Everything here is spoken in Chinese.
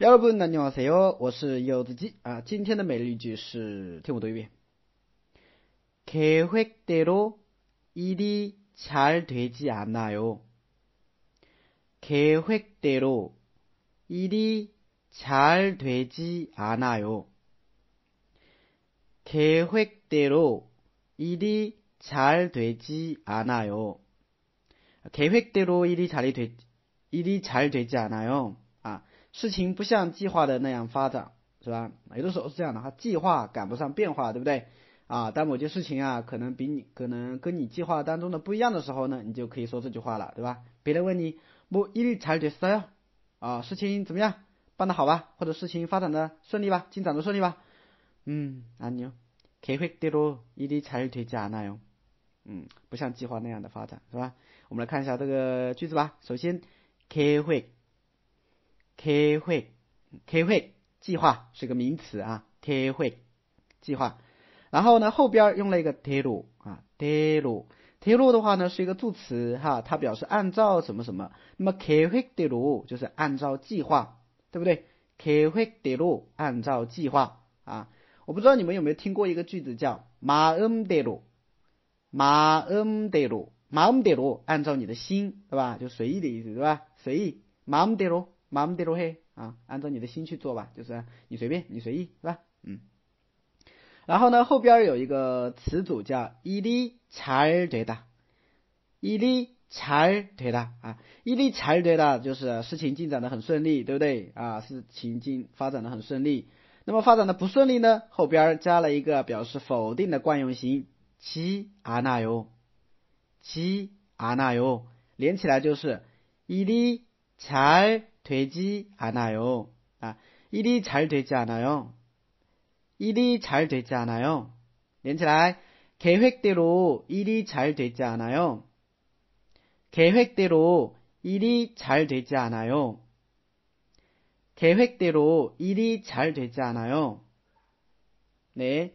여러분 안녕하세요. 我是柚子鸡啊今天的每日一句是听我读一遍 계획대로 일이 잘 되지 않아요. 계획대로 일이 잘 되지 않아요. 계획대로 일이 잘 되지 않아요. 계획대로 일이 잘 되, 일이 잘 되지 않아요. 事情不像计划的那样发展，是吧？有的时候是这样的哈，计划赶不上变化，对不对？啊，当某件事情啊，可能比你可能跟你计划当中的不一样的时候呢，你就可以说这句话了，对吧？别人问你，不一律잘됐어 요？ 啊，事情怎么样？办得好吧？或者事情发展的顺利吧？进展的顺利吧？嗯，아니요계획대로일이잘되지않아 요。 嗯，不像计划那样的发展，是吧？我们来看一下这个句子吧。首先，계획 开会，开会，计划是个名词啊，开会，计划。然后呢，后边用了一个铁路啊，铁路，铁路的话呢是一个助词哈，它表示按照什么什么。那么开会铁路就是按照计划，对不对？开会铁路按照计划啊。我不知道你们有没有听过一个句子叫马恩铁路，马恩铁路，马恩铁路，按照你的心，对吧？就随意的意思，对吧？随意，马恩铁路。马姆德罗嘿啊，按照你的心去做吧，就是你随便，你随意，是吧？嗯。然后呢，后边有一个词组叫伊利查尔德达，伊利查尔德达啊，伊利查尔德达就是事情进展的很顺利，对不对啊？事情进发展的很顺利。那么发展的不顺利呢？后边加了一个表示否定的惯用型，其阿那哟，其阿那哟，连起来就是伊利查尔。 되지않아 요， 啊，일이잘되지않아 요， 일이잘되지않아 요， 连起来，계획대로일이잘되지않아 요， 계획대로일이잘되지않아 요， 계획대로일이잘되지않아 요， 네